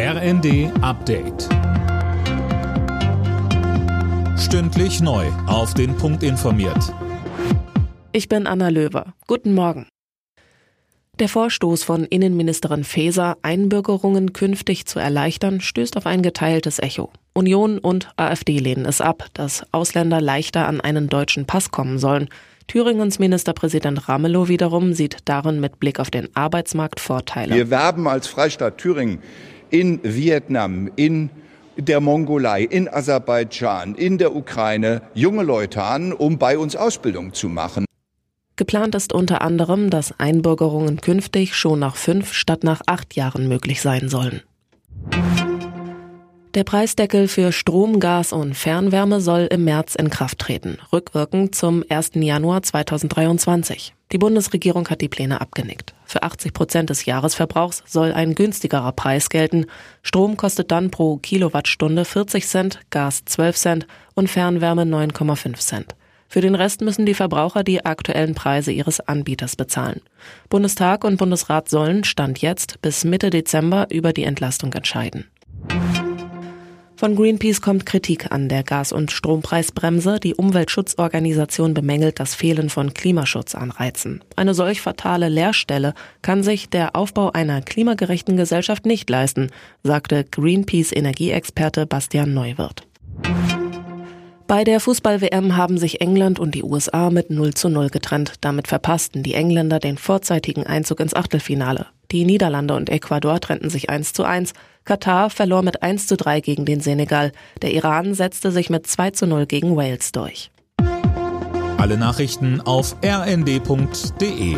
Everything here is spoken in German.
RND Update. Stündlich neu. Auf den Punkt informiert. Ich bin Anna Löwer. Guten Morgen. Der Vorstoß von Innenministerin Faeser, Einbürgerungen künftig zu erleichtern, stößt auf ein geteiltes Echo. Union und AfD lehnen es ab, dass Ausländer leichter an einen deutschen Pass kommen sollen. Thüringens Ministerpräsident Ramelow wiederum sieht darin mit Blick auf den Arbeitsmarkt Vorteile. Wir werben als Freistaat Thüringen in Vietnam, in der Mongolei, in Aserbaidschan, in der Ukraine junge Leute an, um bei uns Ausbildung zu machen. Geplant ist unter anderem, dass Einbürgerungen künftig schon nach fünf statt nach acht Jahren möglich sein sollen. Der Preisdeckel für Strom, Gas und Fernwärme soll im März in Kraft treten, rückwirkend zum 1. Januar 2023. Die Bundesregierung hat die Pläne abgenickt. Für 80 Prozent des Jahresverbrauchs soll ein günstigerer Preis gelten. Strom kostet dann pro Kilowattstunde 40 Cent, Gas 12 Cent und Fernwärme 9,5 Cent. Für den Rest müssen die Verbraucher die aktuellen Preise ihres Anbieters bezahlen. Bundestag und Bundesrat sollen, Stand jetzt, bis Mitte Dezember über die Entlastung entscheiden. Von Greenpeace kommt Kritik an der Gas- und Strompreisbremse. Die Umweltschutzorganisation bemängelt das Fehlen von Klimaschutzanreizen. Eine solch fatale Leerstelle kann sich der Aufbau einer klimagerechten Gesellschaft nicht leisten, sagte Greenpeace Energieexperte Bastian Neuwirth. Bei der Fußball-WM haben sich England und die USA mit 0 zu 0 getrennt. Damit verpassten die Engländer den vorzeitigen Einzug ins Achtelfinale. Die Niederlande und Ecuador trennten sich 1 zu 1. Katar verlor mit 1 zu 3 gegen den Senegal. Der Iran setzte sich mit 2 zu 0 gegen Wales durch. Alle Nachrichten auf rnd.de